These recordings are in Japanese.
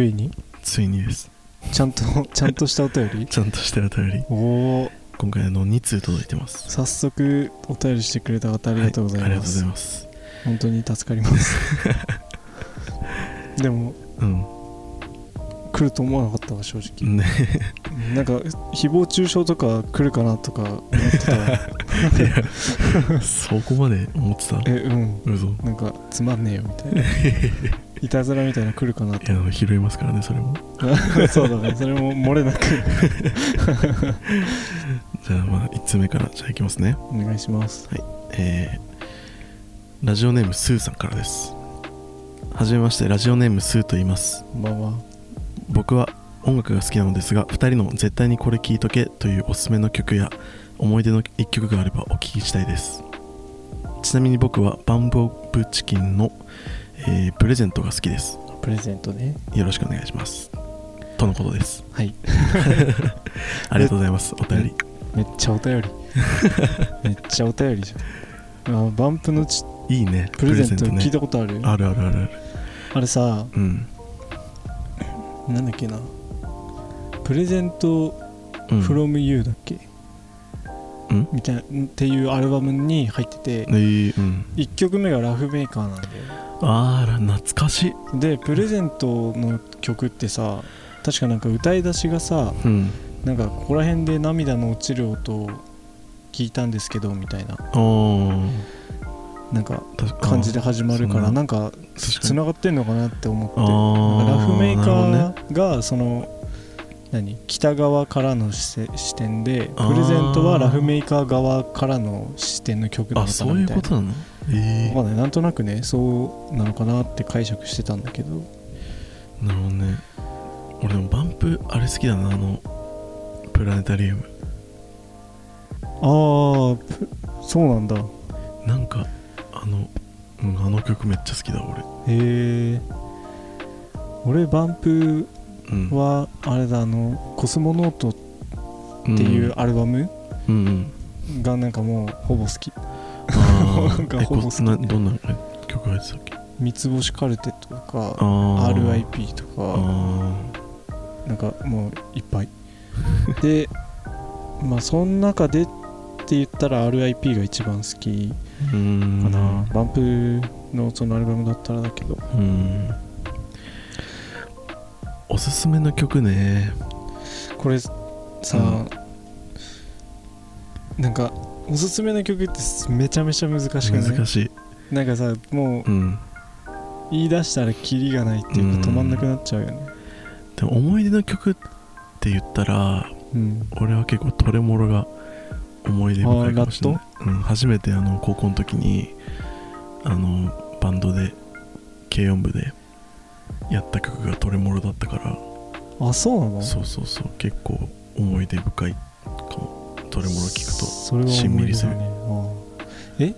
ついに？ついにです。ちゃんと ちゃんとしたお便り？ちゃんとしたお便り。おお今回あの2通届いてます。早速お便りしてくれた方ありがとうございはありがとうごます、ざいます。本当に助かります。でもうん。来ると思わなかったわ正直。ね。なんか誹謗中傷とか来るかなとか思ってたわ。そこまで思ってたえうん。嘘。いなんかつまんねえよみたいないたずらみたいな来るかなと。や拾いますからねそれも。そうだね。それも漏れなく。じゃあまあ1通目からじゃあいきますね。お願いします。えー、ラジオネームスーさんからです。はじめましてラジオネームスーと言います。こんばんは。僕は音楽が好きなのですが2人の絶対にこれ聴いとけというおすすめの曲や思い出の1曲があればお聞きしたいです。ちなみに僕はバンブ・オブ・チキンの、えープレゼントが好きです。プレゼントね。よろしくお願いします。とのことです。はい。ありがとうございます。お便り。めっちゃお便り。めっちゃお便りじゃん。あバンプのちいいね。プレゼントね。聞いたことある？あるあるある。あるあれさうん。なんだっけな。プレゼントうん。from you だっけ、うんみたいなっていうアルバムに入っててえーうん。1曲目がラフメーカーなんだよあら懐かしい。でプレゼントの曲ってさ確かなんか歌い出しがさうん。なんかここら辺で涙の落ちる音を聞いたんですけどみたいな。なんか感じで始まるからなんかつに。ながってんのかなって思って。ラフメーカーがその何？北側からの視視点であー。プレゼントはラフメーカー側からの視点の曲なのかあそういな。みたいなうことなの？ええわかんなんとなくねそうなのかなって解釈してたんだけど。なるほどね。俺でもバンプあれ好きだなあのプラネタリウム。ああそうなんだ。へなんかあの、うん、あの曲めっちゃ好きだ俺。え俺バンプうんはあれだあのコスモノートっていうアルバムがなんかもうほぼ好き。あ なんかほぼ好き。こなどんな曲が入ってたっけ？三つ星カルテとか RIP とあかなんかもういっぱい。でまあその中でって言ったら RIP が一番好きかな、バンプのそのアルバムだったらだけど。うんおすすめの曲ね。これさ、なんかおすすめの曲ってめちゃめちゃ難しくない？難しい。なんかさもううん。言い出したらキリがないっていうか止まんなくなっちゃうよね。でも思い出の曲って言ったらうん。俺は結構トレモロが思い出深いかもしれない、うん、初めてあの高校の時にあのバンドで軽音部でやった曲がトレモロだったから。あそうなの？そうそうそう。結構思い出深いかも。トレモロ聞くと。それはしんみりする。え？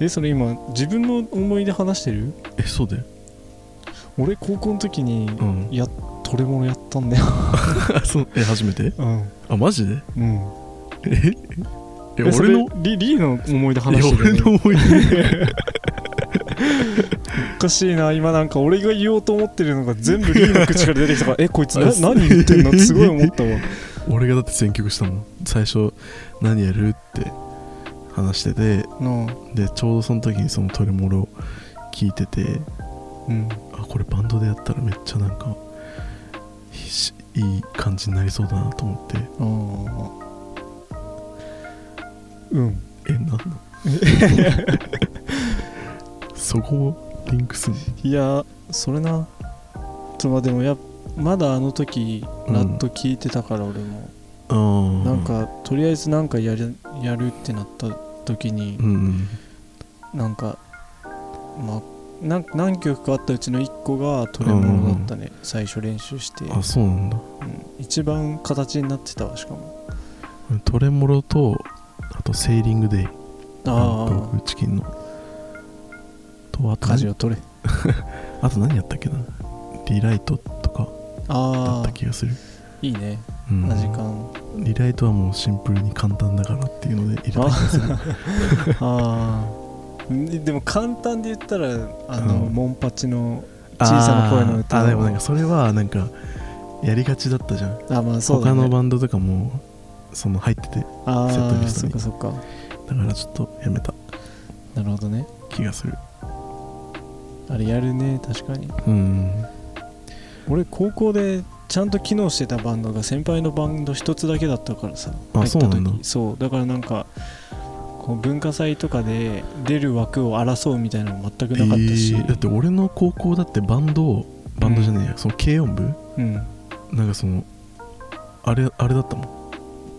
えそれ今自分の思い出話してる？えそうだよ。俺高校の時にうん。やトレモロやったんだよ。あ そうえ初めて？うん。あマジで？うん。え？え俺の？リリーの思い出話してるよね。俺の思い出。お かしいな。今なんか俺が言おうと思ってるのが全部リーの口から出てきたから。えこいつな何言ってんの？っ てすごい思ったわ。俺がだって選曲したもん。最初何やるって話してて。でちょうどその時にそのトレモロ聞いてて。うん。あこれバンドでやったらめっちゃなんかしいい感じになりそうだなと思って。ああうん。えなんの？そこをリンクすんの？いやそれな。ちょまあでもやまだあの時うんラット聞いてたから俺も、あーなんかとりあえずなんかやるやるってなった時にうんうん。なんかまあ何曲かあったうちの1個がトレモロだったね、最初練習して、あそうなんだ。うん。一番形になってたわしかも。トレモロとあとセーリングデイあバンブーチキンのとあと何舵を取れ。あと何やったっけな？リライトとかだああった気がする。いいね。うん。アジカンリライトはもうシンプルに簡単だからっていうので入れた気がする。あ あでも簡単で言ったらあの、うん。モンパチの小さな声の歌あー。あでもなんかそれはなんかやりがちだったじゃん。あまあそうだ、他ね、のバンドとかもその入っててあセットあリストに。そっかそっか。だからちょっとやめたなるほどね。気がするあれやるね確かに。うん。俺高校でちゃんと機能してたバンドが先輩のバンド一つだけだったからさあそうなんだ。そうだからなんかこう文化祭とかで出る枠を争うみたいなの全くなかったし、えーだって俺の高校だってバンドバンドじゃねえや、その軽音部？うん。なんかそのあれあれだったもん。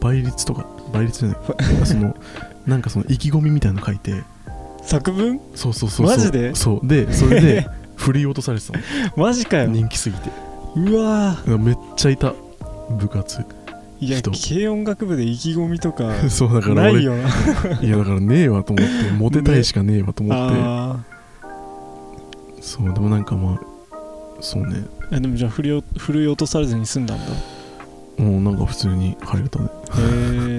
倍率とか倍率じゃない。そのなんかその意気込みみたいなの書いて作文？そうそうそうそう。マジで？そう。でそれで 振り落とされてたの。マジかよ。人気すぎて。うわ。ーめっちゃいた。部活。いや人。軽音楽部で意気込みとか そうだから俺ないよ。な いやだからねえわと思ってモテたいしかねえわと思って、あそうでもなんかまあそうね。ーえでもじゃあ振りお振り落とされずに済んだんだ。へもうなんか普通に入れたね。え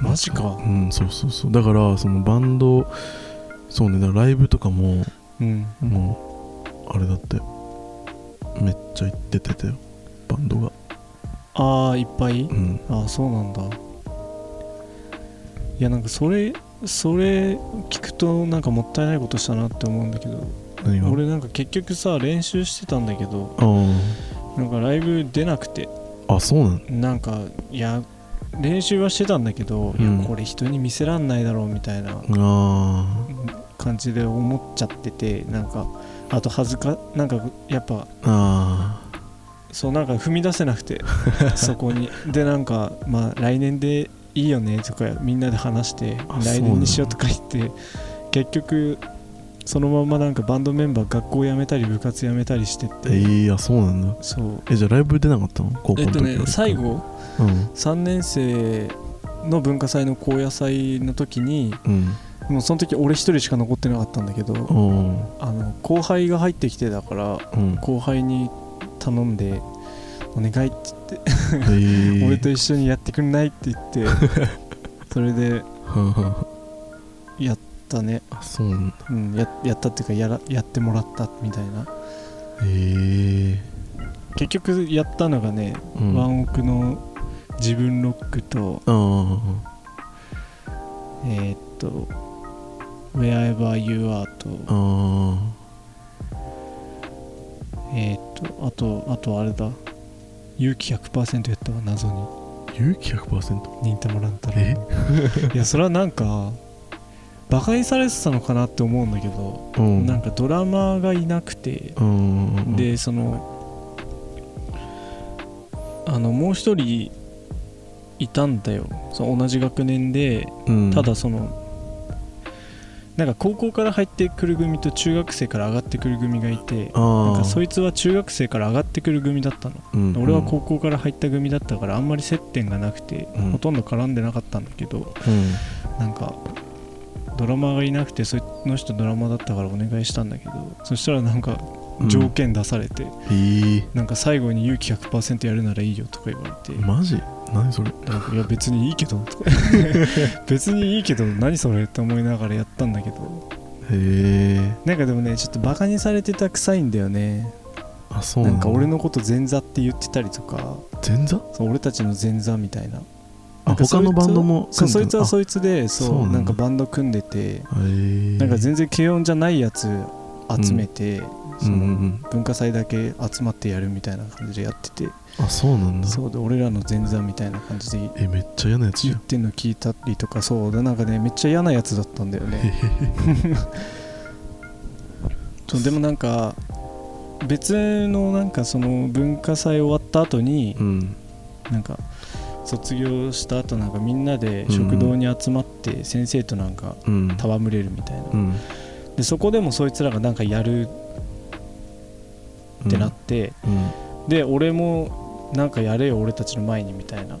マジか。うんそうそうそう。だからそのバンドそうねだからライブとかもうん。もうあれだってめっちゃ行っててたよバンドが。ああいっぱい？うん。ああそうなんだ。いやなんかそれそれ聞くとなんかもったいないことしたなって思うんだけど俺なんか結局さ練習してたんだけどあなんかライブ出なくて。ああそうなんなんかいや練習はしてたんだけど、うん。いやこれ人に見せらんないだろうみたいなあ感じで思っちゃっててなんかあと恥ずかなんかやっぱそうなんか踏み出せなくて そこに。でなんかまあ来年でいいよねとかみんなで話してあ来年にしようとか言って結局そのままなんかバンドメンバー学校辞めたり部活辞めたりしてて、ーええあそうなんだ。そう。えじゃあライブ出なかったの？高校えっとね最後うん。3年生の文化祭の高野祭の時にうん。もうその時俺一人しか残ってなかったんだけどうん。あの後輩が入ってきてだからうん。後輩に頼んで「お願い」って言ってえー、俺と一緒にやってくんないって言って それでやったね、あそうなんだ。うん、ややったっていうかやらやってもらったみたいな。え結局やったのがね、えうん、ワンオクの自分ロックとあえーっと「Wherever You Are と」えーっとあとあとあれだ。勇気100%やったわ謎に。あ勇気 100%? 忍たま乱太郎え？いやそれはなんかバカにされてたのかなって思うんだけど、うん。なんかドラマーがいなくて、うん。でそのあのもう一人いたんだよ。その同じ学年でうん。ただその、なんか高校から入ってくる組と中学生から上がってくる組がいてあなんあかそいつは中学生から上がってくる組だったの、うん俺は高校から入った組だったからあんまり接点がなくて、うん。ほとんど絡んでなかったんだけどうん。なんかドラマーがいなくてその人ドラマーだったからお願いしたんだけどそしたらなんかうん条件出されて、ええ。なんか最後に勇気100%やるならいいよとか言われて、マジ？何それ？なんかいや別にいいけどとか 別にいいけど何それって思いながらやったんだけど。へえ。なんかでもねちょっとバカにされてた臭いんだよね。あそうなんか俺のこと前座って言ってたりとか。前座？そう俺たちの前座みたいな。あ他のバンドもそいつはうそいつでそうなんかバンド組んでて。なんか全然軽音じゃないやつ集めて、そうんうんうのん。文化祭だけ集まってやるみたいな感じでやってて。あそうなんだ。そうで俺らの前座みたいな感じで。えめっちゃ嫌なやつ言ってんの聞いたりとかそうでなんかねめっちゃ嫌なやつだったんだよね。そうでもなんか別のなんかその文化祭終わった後にうん。なんか卒業した後なんかみんなで食堂に集まって先生となんかうん。戯れるみたいな、うんでそこでもそいつらがなんかやるってなって、うん。で俺もなんかやれよ俺たちの前にみたいな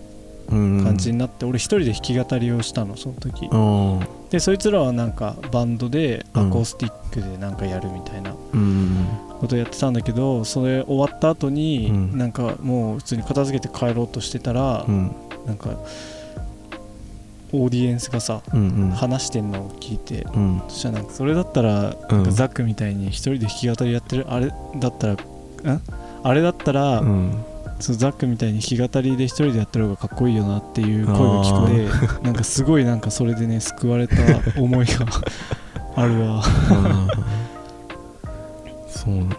うん。感じになって、俺一人で弾き語りをしたのその時。でそいつらはなんかバンドでうん。アコースティックでなんかやるみたいなうん。ことやってたんだけどそれ終わった後に、うん。なんかもう普通に片付けて帰ろうとしてたら、うん。なんかオーディエンスがさうんうん。話してんのを聞いてうん。そしたらなんかそれだったら、うん。ザックみたいに一人で弾き語りやってるあれだったらんあれだったら、うん。そうザックみたいに弾き語りで一人でやってる方がかっこいいよなっていう声が聞こえなんかすごいなんかそれでね救われた思いがあるわ。そうなんだ。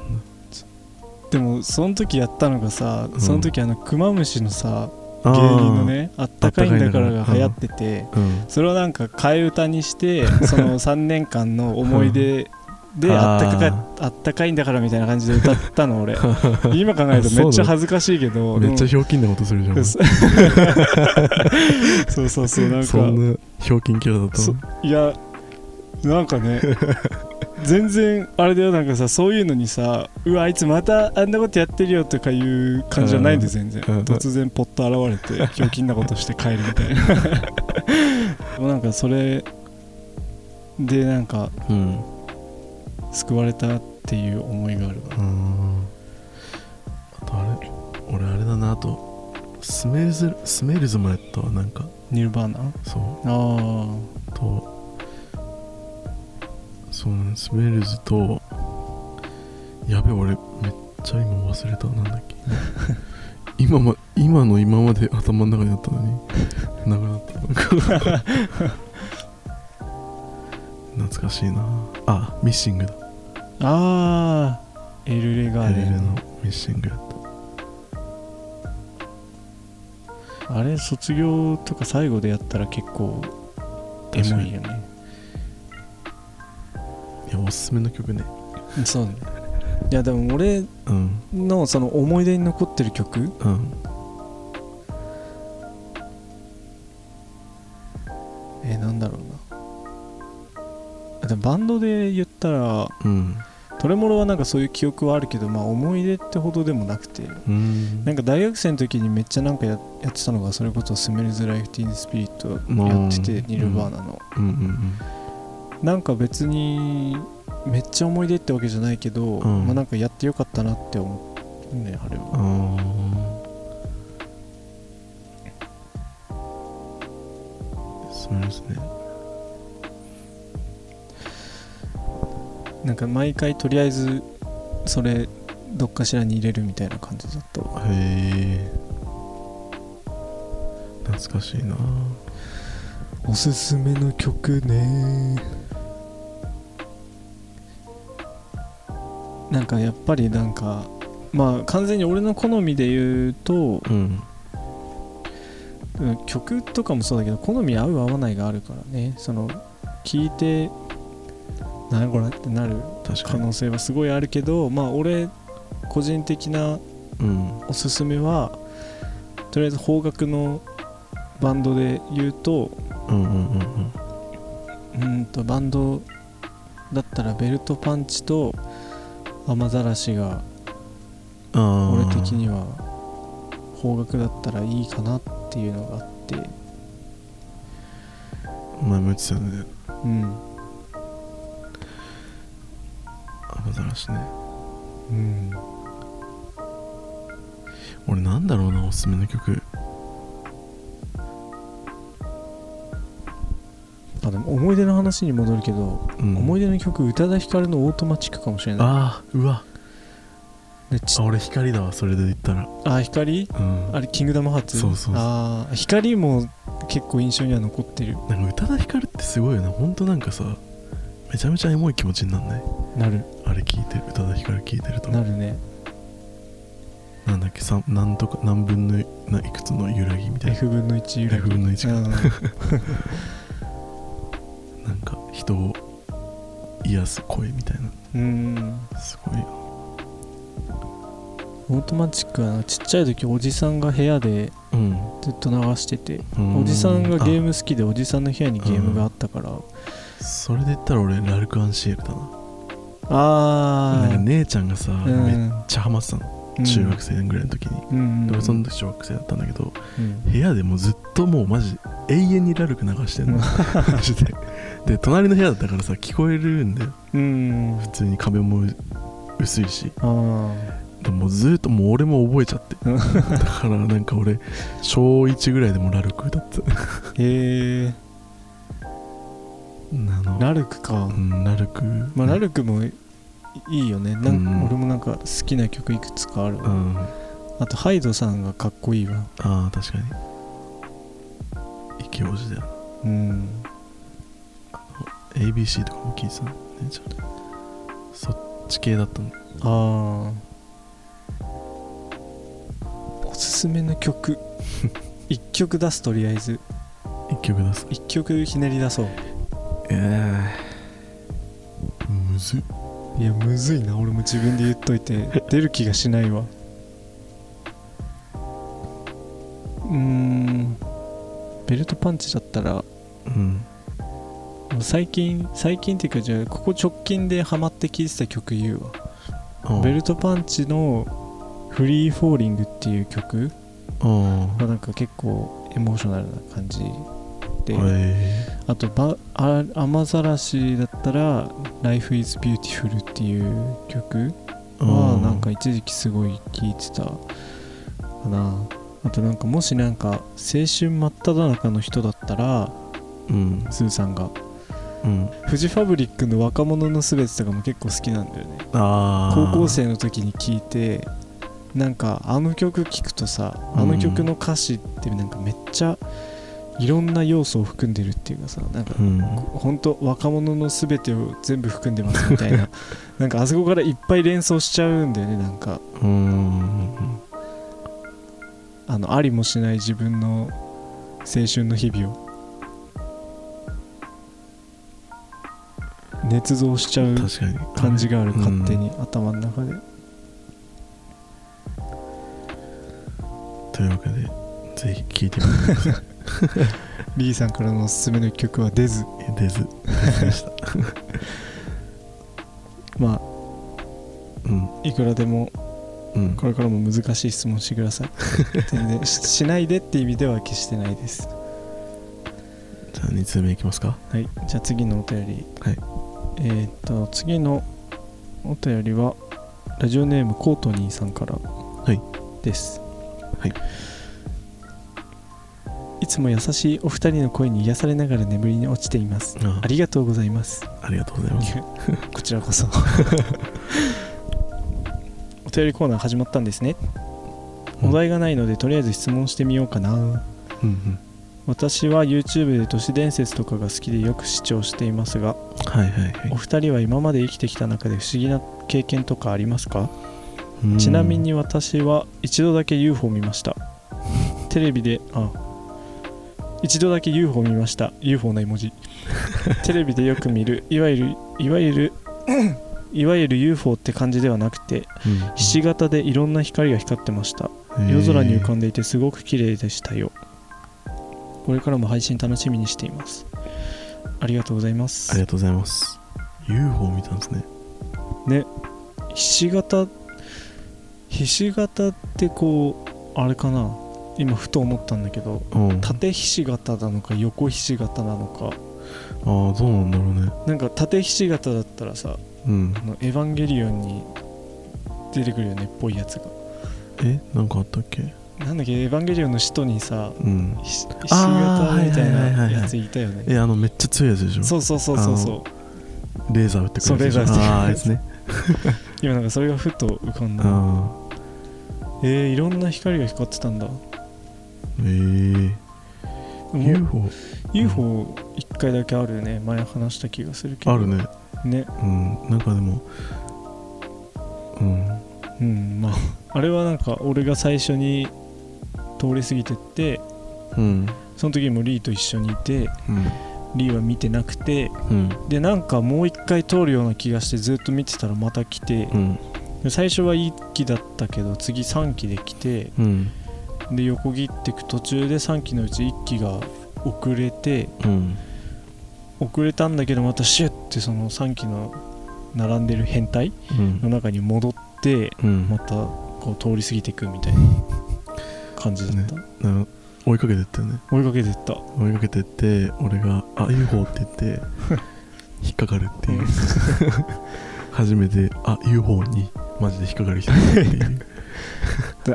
でもその時やったのがさうん。その時あのクマムシのさあ芸ー。人のね「あったかいんだから」が流行っててうん。それをなんか替え歌にして その3年間の思い出 であったかかあったかいんだからみたいな感じで歌ったの俺。今考えるとめっちゃ恥ずかしいけどめっちゃでひょうきんなことするじゃん。もそうそうそうなんか。そんなひょうきんキャラだったいやなんかね全然あれだよなんかさそういうのにさうわあいつまたあんなことやってるよとかいう感じじゃないんで全然。うん突然ポッと現れて ひょうきんなことして帰るみたいな。もうなんかそれでなんかうん。救われたっていう思いがあるあとあれ俺あれだなあとスメルズスメルズもやったわなんか。ニルバーナ？そう。あとそうねスメルズとやべ俺めっちゃ今忘れた。なんだっけ。今ま今の今まで頭の中にあったのになくなった懐かしいな。あミッシングだ。あエルレガーデンエレレのミッシングやっあれ卒業とか最後でやったら結構エモいよね。たいやおすすめの曲ね。そうね。いやでも俺うん。のその思い出に残ってる曲うん。えー、なんだろうな。あでもバンドで言ったらうん。トレモロはなんかそういう記憶はあるけどまあ思い出ってほどでもなくて。うん。なんか大学生の時にめっちゃなんかややってたのがそれこそスメルズ・ライフ・ティーン・スピリットやっててうん。ニルバーナの。うんうんなんか別にめっちゃ思い出ってわけじゃないけど、うん。まあなんかやってよかったなって思うねあれは。そうですね。なんか毎回とりあえずそれどっかしらに入れるみたいな感じだったわ。へえ。懐かしいな。おすすめの曲ねなんかやっぱりなんかまあ完全に俺の好みで言うとうん。うん曲とかもそうだけど好み合う合わないがあるからね。その聞いて何これってなる可能性はすごいあるけどまあ俺個人的なうん。おすすめはとりあえず邦楽のバンドで言うとうんうんうんうん。うーんとバンドだったらベルトパンチと雨ざらしが俺的には邦楽だったらいいかなっていうのがあって。前も言ってたよねうん。雨ざらしね。うん。俺なんだろうなおすすめの曲あでも思い出の話に戻るけど、うん。思い出の曲宇多田ヒカルのオートマチックかもしれない。ああうわ。でちあ俺光だわそれで言ったら。あ光？うん。あれキングダムハーツそうそうそう。ああ光も結構印象には残ってる。なんか宇多田ヒカルってすごいよなほんとなんかさめちゃめちゃエモい気持ちになんない？なる。あれ聞いてる宇多田ヒカル聞いてると。なるね。なんだっけさなんとか何分のないくつの揺らぎみたいな。F 分の1揺らぎ。F 分の1か。うん なんか人を癒す声みたいな。うん。すごいよ。オートマチックはなちっちゃい時おじさんが部屋でうん。ずっと流しててうん。おじさんがゲーム好きでおじさんの部屋にゲームがあったから。あそれで言ったら俺ラルク・アンシエルだな。ああなんか姉ちゃんがさ、うん。めっちゃハマってたの中学生ぐらいの時に、うんうんで俺その時小学生だったんだけどうん。部屋でもうずっともうマジ永遠にラルク流してんの。マジで。で隣の部屋だったからさ聞こえるんだよ。うん普通に壁も薄いし。あでもずっともう俺も覚えちゃって。うん。だからなんか俺小1ぐらいでもラルク歌ってたあへえラルクか。うんラルク。まあラルクもいいいよね。なんうん。俺もなんか好きな曲いくつかあるわ。うん。あとハイドさんがかっこいいわ。ああ確かに。イケオジだよ。うん。ABC とかも聞いてたの姉ちゃんそっち系だったの。ああおすすめの曲。一曲出すとりあえず。一曲出す。一曲ひねり出そう。ええむずっいやむずいな。俺も自分で言っといて。出る気がしないわ。うーん。ベルトパンチだったらうん。最近最近っていうかじゃあここ直近でハマって聴いてた曲言うわ。あベルトパンチの「フリーフォーリング」っていう曲あがなんか結構エモーショナルな感じあとばあ雨ざらしだったら「Life is Beautiful」っていう曲えはなんか一時期すごい聴いてたかな。あとなんかもしなんか青春真っ只中の人だったらうん。スーさんが。うん。フジファブリックの「若者のすべて」とかも結構好きなんだよね。高校生の時に聴いてなんかあの曲聴くとさあの曲の歌詞ってなんかめっちゃいろんな要素を含んでるっていうかさなんかうん。本当若者の全てを全部含んでますみたいな。なんかあそこからいっぱい連想しちゃうんだよねなんか。うん。あのありもしない自分の青春の日々を。捏造しちゃう感じがあるうん勝手に頭の中で。というわけでぜひ聴いてみてください リーさんからのおすすめの曲は「出ず。デズデズでした」まあうん。いくらでもうん。これからも難しい質問してください。全然ししないでって意味では決してないです。じゃあ2通目いきますか。はい。じゃあ次のお便り。はい。えーっと次のお便りはラジオネームコートニーさんからい。です。はいいつも優しいお二人の声に癒されながら眠りに落ちています。ああ。りがとうございます。ありがとうございます。こちらこそ。お便りコーナー始まったんですね、お題がないのでとりあえず質問してみようかな。うんうん。私は YouTube で都市伝説とかが好きでよく視聴していますがはいはいはい。お二人は今まで生きてきた中で不思議な経験とかありますか？うん。ちなみに私は一度だけ UFO を見ました。テレビであ一度だけ UFO を見ました。UFO の絵文字。テレビでよく見る。いわゆるいわゆる いわゆる UFO って感じではなくてうんひし形でいろんな光が光ってました。夜空に浮かんでいてすごく綺麗でしたよ。これからも配信楽しみにしています。ありがとうございます。ありがとうございます。UFO 見たんですね。ね。ひし形ひし形ってこうあれかな今ふと思ったんだけどうん。あ縦ひし形なのか横ひし形なのか。あどうなんだろうね。なんか縦ひし形だったらさうん。あのエヴァンゲリオンに出てくるよねっぽいやつが。え？なんかあったっけ？なんだっけ？エヴァンゲリオンの使徒にさうん。ひし形みたいなやついたよね。えあのめっちゃ強いやつでしょ？そうそうそうそうそう。レーザー撃ってくるそうレーザー撃ってくるああね。今なんかそれがふと浮かんだ。あえー、いろんな光が光ってたんだ。あええもう UFO UFO 一回だけあるよね。前話した気がするけど。あるね。ね。うん。なんかでもうん。うんまああれはなんか俺が最初に通り過ぎてってうん。その時もリーと一緒にいてうん。リーは見てなくてうん。でなんかもう一回通るような気がしてずっと見てたらまた来てうん。で最初は1機だったけど次3機で来てうんで横切っていく途中で3機のうち1機が遅れてうん。遅れたんだけどまたシュッてその3機の並んでる変態うん。の中に戻ってうん。またこう通り過ぎていくみたいな感じだった、な追いかけてったよね。追いかけてった。追いかけてって俺が「あ UFO」って言って 引っかかるっていう。初めて「あ UFO」にマジで引っかかる人だっていう。で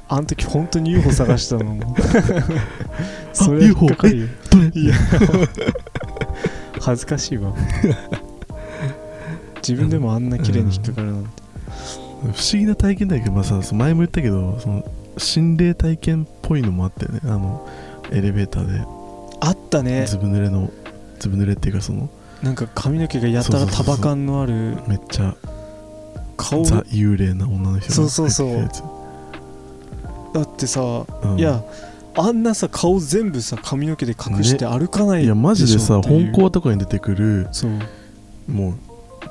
あの時本当に UFO 探したの。それは引っかかるよいや。恥ずかしいわ。自分でもあんな綺麗に引っかかるなんて。不思議な体験だけど、まあ、さ前も言ったけどその心霊体験っぽいのもあったよね。あのエレベーターで。あったね。ずぶ濡れのずぶ濡れっていうかそのなんか髪の毛がやたら束感のあるめっちゃ顔。ザ幽霊な女の人そうそうそう。入ってさ、たやついやあんなさ顔全部さ髪の毛で隠して歩かないでしょうんいやマジでさ本校とかに出てくるそう。もう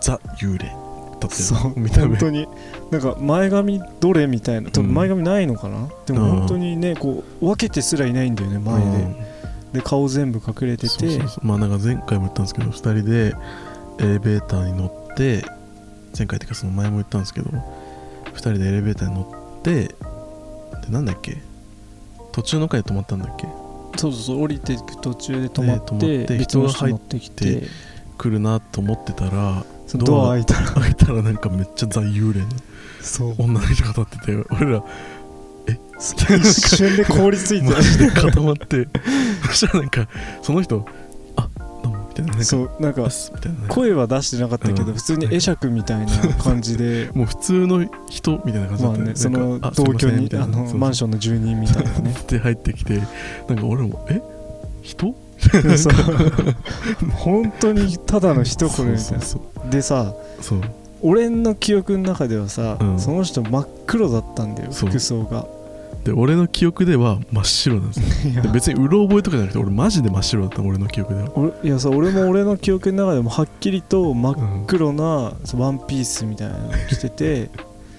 ザ幽霊だったそよう。見た目。本当に。なんか前髪どれみたいな。多分うん。前髪ないのかな、でもうん。本当にねこう分けてすらいないんだよね前で、うん。で。顔全部隠れてて。そうそうそう。まあなんか前回も言ったんですけど2人でエレベーターに乗って前回っていうかその前も言ったんですけど2人でエレベーターに乗ってでなんだっけ？途中の階で止まったんだっけ？そうそうそう降りていく途中で止まって,、って人乗ってきて。来るなと思ってたらドア開いたら。開いたらなんかめっちゃザ幽霊のそう。女の人が立ってて俺ら一瞬で凍りついてマジで固まってそしたらなんかその人「あどうも」みたいななそうなんか声は出してなかったけど、うん。普通に会釈みたいな感じで。もう普通の人みたいな感じだまあったよねその同居にあのマンションの住人みたいなね。で入ってきてなんか俺も「え？人? 本当にただの一声みたいな。でさ俺の記憶の中ではさ、うん。その人真っ黒だったんだよ服装がで俺の記憶では真っ白なんです。よいや。で別にうろ覚えとかじゃなくて俺マジで真っ白だった俺の記憶では。俺いやさ俺も俺の記憶の中でもはっきりと真っうん。黒なそうワンピースみたいなの着てて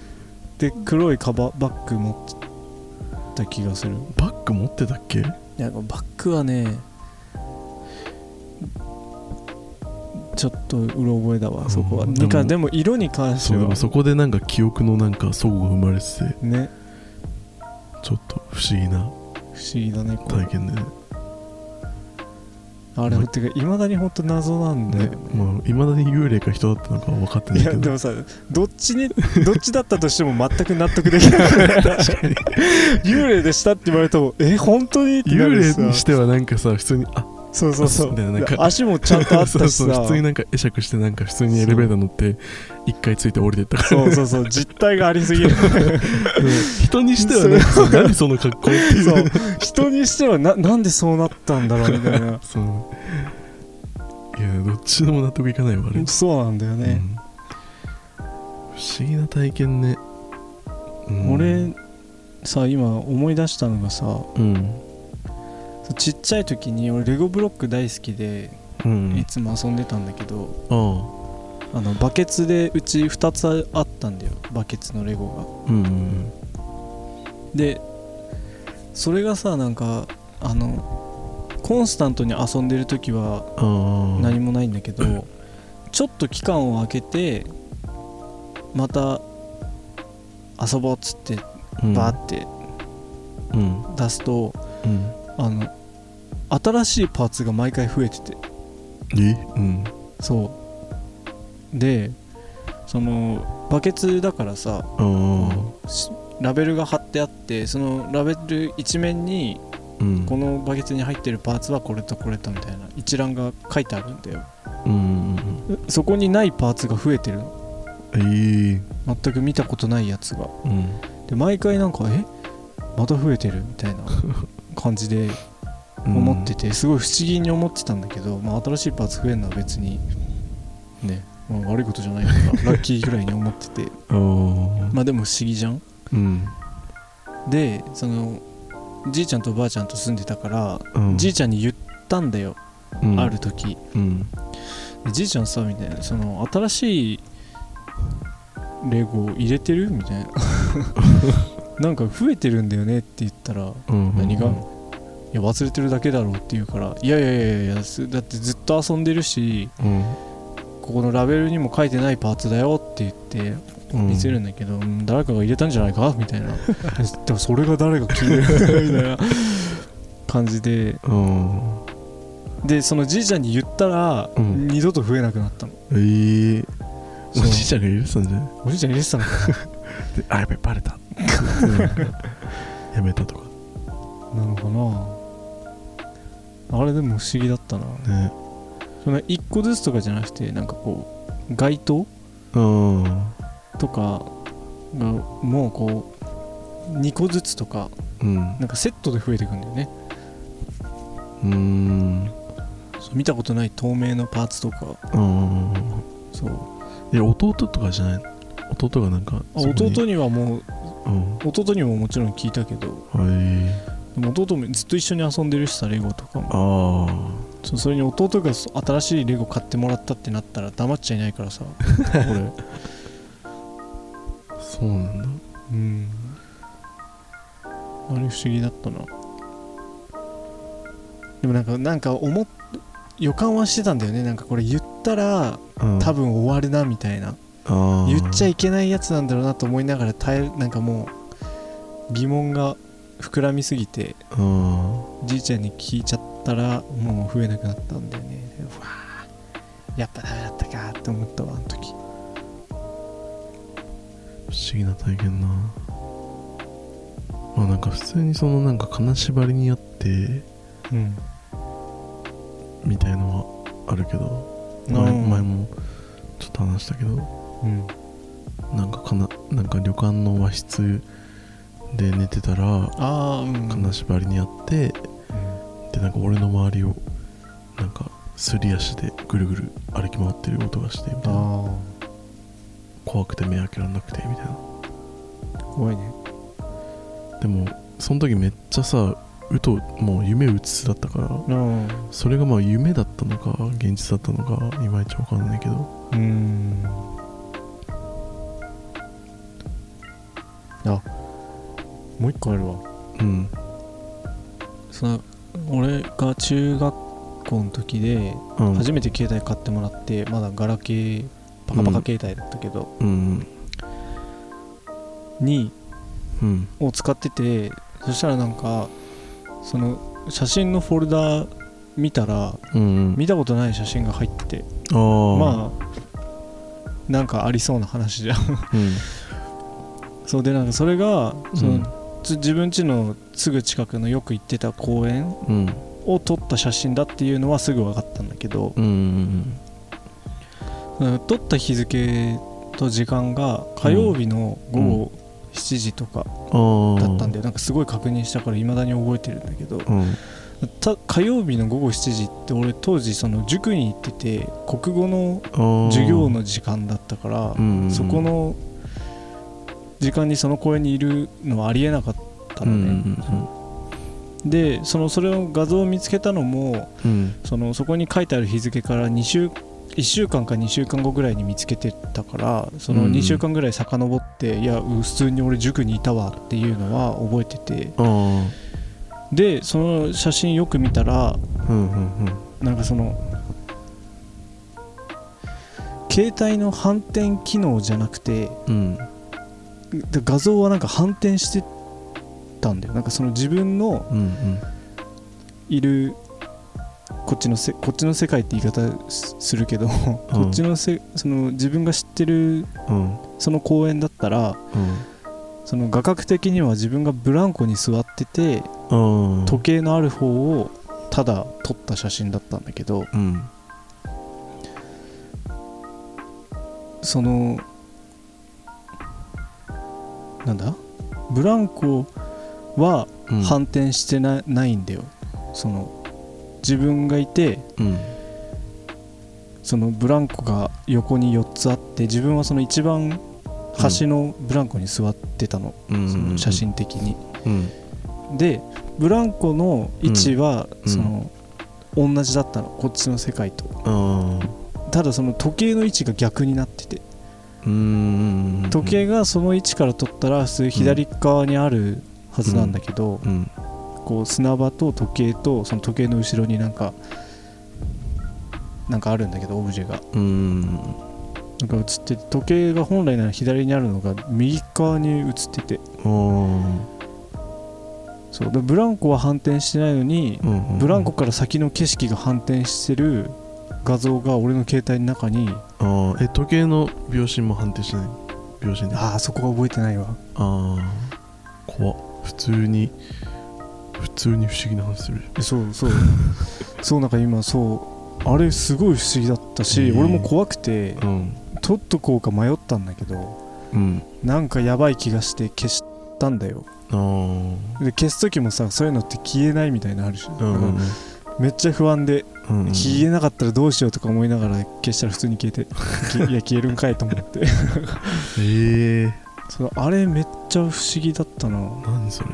で黒いカババッグ持ってた気がする。バッグ持ってたっけ？いやバッグはねちょっとうろ覚えだわそこは、うんにかででも色に関しては。そうでもそこでなんか記憶のなんか齟齬が生まれてて。ねちょっと不思議な不思議だねこれ。体験でね。あれてかいまだに本当謎なんだよねまあいまだに幽霊か人だったのかは分かってないいけど。やでもさどっちに どっちだったとしても全く納得できない。確かに。幽霊でしたって言われてもえ本当に？ってな幽霊るさにしてはなんかさ普通にあそうそうそう。ななんか足もちゃんとあったしさ。そうそう普通になんか会釈してなんか普通にエレベーター乗って一回ついて降りてったから。そうそうそう実体がありすぎる。人にしてはねそう何その格好っていう。そう。人にしてはななんでそうなったんだろうみたいな。そう。いやどっちでも納得いかないわあれ、そうなんだよね、うん。不思議な体験ね、うん。俺さ今思い出したのがさうんちっちゃい時に俺レゴブロック大好きでうん。いつも遊んでたんだけど、ああのバケツでうち2つあったんだよ。バケツのレゴあうんがでそれがさなんかあのコンスタントに遊んでる時は何もないんだけど ちょっと期間を空けてまた遊ぼうっつってバーってうん。出すと、うんあの新しいパーツが毎回増えてて。え？うん。そう。でそのバケツだからさラベルが貼ってあってそのラベル一面にあうん。このバケツに入ってるパーツはこれとこれとみたいな一覧が書いてあるんだよ。うんうん。そこにないパーツが増えてるの。ええ。全く見たことないやつが。うん。で毎回なんかえ？また増えてるみたいな 感じで思っててすごい不思議に思ってたんだけど、まあ、新しいパーツ増えるのは別にね、まあ、悪いことじゃないから ラッキーぐらいに思ってて。まあでも不思議じゃん。うん。でそのじいちゃんとばあちゃんと住んでたから、うん。じいちゃんに言ったんだよ、うん。ある時。うん。でじいちゃんさみたいなその新しいレゴ入れてる？みたいな なんか増えてるんだよねって言ったら何が？いや忘れてるだけだろうって言うからいやいやいやいやすだってずっと遊んでるしうん。ここのラベルにも書いてないパーツだよって言ってうん。見せるんだけど、うん誰かが入れたんじゃないか？みたいな。でもそれが誰が聞いてる？みたいな。感じで。うん。でそのじいちゃんに言ったら、うん。二度と増えなくなったの。ええおそう。じいちゃんが許したんじゃないおじいちゃん入れてたのか であやべバレたやめたとか。ななのかな。あれでも不思議だったな。ね。その1個ずつとかじゃなくてなんかこう街灯？うん。とかがもうこう2個ずつとかうん。なんかセットで増えていくんだよね。うん。そう見たことない透明のパーツとか。うん。そう。え弟とかじゃない？弟がなんか弟にはもううん弟にももちろん聞いたけどはい。でも弟もずっと一緒に遊んでるしさレゴとかも。あそうそれに弟がそ新しいレゴ買ってもらったってなったら黙っちゃいないからさ 俺あそうなんだ。うん。あれ不思議だったな。でもなんかなんか思っ予感はしてたんだよね。なんかこれ言ったらうん。多分終わるなみたいな。あ言っちゃいいけないやつなんだろうなと思いながら耐えなんかもう疑問が膨らみすぎてうんじいちゃんに聞いちゃったらもう増えなくなったんだよね。うわー。やっぱダメだったかって思ったわあの時。不思議な体験な。まあなんか普通にそのなんか金縛りにあってうん。みたいのはあるけど前うん前もちょっと話したけどうん。なんかかななんか旅館の和室で寝てたらああうん金縛りにあってでなんか俺の周りをなんかすり足でぐるぐる歩き回ってる音がしてみたいな。あ怖くて目開けられなくてみたいな。あ怖いね。でもその時めっちゃさうともう夢うつつだったからうん。それがまあ夢だったのか現実だったのかいまいちわかんないけど。うんもう一個あるわ。うん。その俺が中学校の時でうん。初めて携帯買ってもらってまだガラケーパカパカ携帯だったけど、うんにうん。を使っててそしたらなんかその写真のフォルダ見たらうんうん。見たことない写真が入ってて。ああまあなんかありそうな話じゃん。うん。そうでなんかそれがその、うん。つ自分家のすぐ近くのよく行ってた公園うん。を撮った写真だっていうのはすぐ分かったんだけど、うんうんうん撮った日付と時間が火曜日の午後7時とかだったんで、なんかすごい確認したから未だに覚えてるんだけど火曜日の午後7時って俺当時その塾に行ってて国語の授業の時間だったから、そこの時間にその公園にいるのはありえなかったうんのうん。ね、でそのそれを画像を見つけたのもうん。うんそのそこに書いてある日付から2週1週間か2週間後ぐらいに見つけてたからそのうん。2週間ぐらい遡って、いや普通に俺塾にいたわっていうのは覚えてて。あでその写真よく見たらなんかその携帯の反転機能じゃなくてうん。で画像はなんか反転してたんだよ。なんかその自分のうんうん。いるこっちのせこっちの世界って言い方すするけど、こっちのせその自分が知ってるうん。その公園だったらその画角的には自分がブランコに座っててうん。時計のある方をただ撮った写真だったんだけどうん。そのなんだ？ブランコはうん。反転してな,、ないんだよ。その自分がいてうん。そのブランコが横に4つあって自分はその一番端のブランコに座ってたの、うんその写真的に、うん。でブランコの位置は、うん。その同じだったの。こっちの世界と。あただその時計の位置が逆になってて時計がその位置から撮ったら普通左側にあるはずなんだけど、うん。こう砂場と時計とその時計の後ろになんかなんかあるんだけどオブジェが。なんか映ってて時計が本来なら左にあるのが右側に映ってて。そう。でブランコは反転してないのにブランコから先の景色が反転してる画像が俺の携帯の中にあーえ時計の秒針も判定しない？秒針で。あああそこが覚えてないわ。あー怖っ。普通に普通に不思議な話する。えそうそう。そう なんか今そうあれすごい不思議だったし、へえ俺も怖くてうん。撮っとこうか迷ったんだけどうん。なんかやばい気がして消したんだよ。あー。で消す時もさそういうのって消えないみたいなのあるし、うんうんめっちゃ不安でうんうん。消えなかったらどうしようとか思いながら消したら普通に消えてきいや消えるんかいと思って。ええ。そうあれめっちゃ不思議だったな。何それ。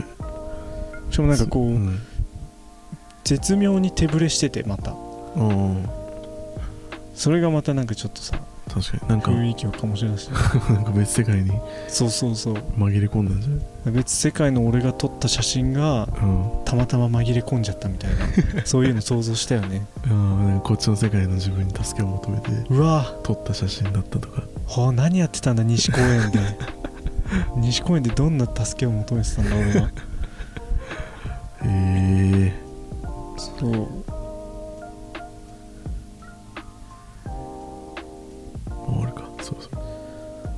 しかもなんかこう、うん。絶妙に手ぶれしててまた。うん。それがまたなんかちょっとさ確かに。なんか雰囲気を醸し出してなんか別世界にそうそうそう。紛れ込んだんじゃ別世界の俺が撮った写真がないうん。たまたま紛れ込んじゃったみたいな。そういうの想像したよね。あーなんかこっちの世界の自分に助けを求めてうわ。撮った写真だったとか。はあ何やってたんだ西公園で。西公園でどんな助けを求めてたんだ俺は。ええそう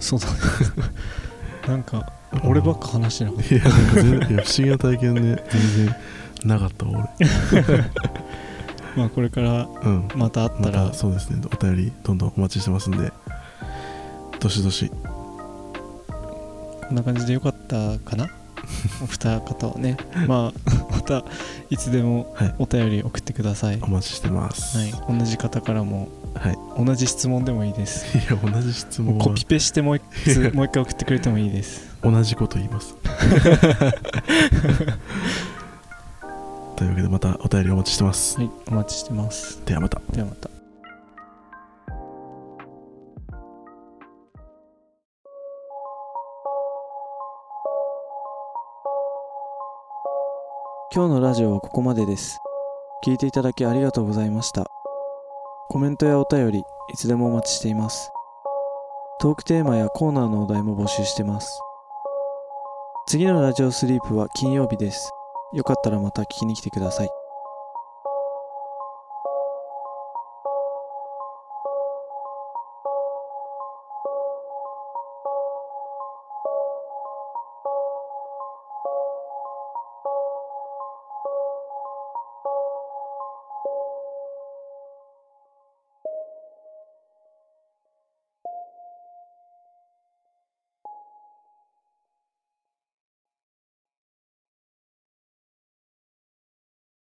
そうだね。なんか俺ばっか話してなかっいやなんか全然いや不思議な体験ね全然なかったわた まあこれから俺うん。また会ったまら、たそうですね。お便りどんどんお待ちしてますんで。どしどし。こんな感じでよかったかな？お二方はね。まあまたいつでもはい。お便り送ってください、お待ちしてます。はい、同じ方からもはい。同じ質問でもいいです。いや同じ質問は。コピペしてもう一つもう一回送ってくれてもいいです。同じこと言います。というわけでまたお便りお待ちしてます。はいお待ちしてます。ではまた。ではまた。今日のラジオはここまでです。聞いていただきありがとうございましたコメントやお便りいつでもお待ちしています。トークテーマやコーナーのお題も募集してます。次のラジオスリープは金曜日です。よかったらまた聞きに来てください。